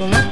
We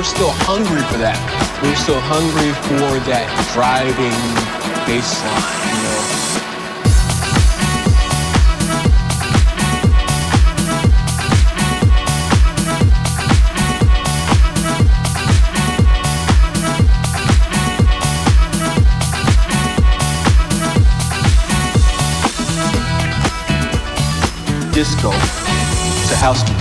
We're still hungry for that. We're still hungry for that driving bass line, you know. disco to house music.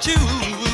Choose.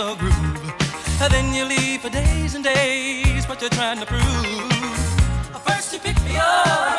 A groove. Then you leave for days and days, what you're trying to prove. First you pick me up,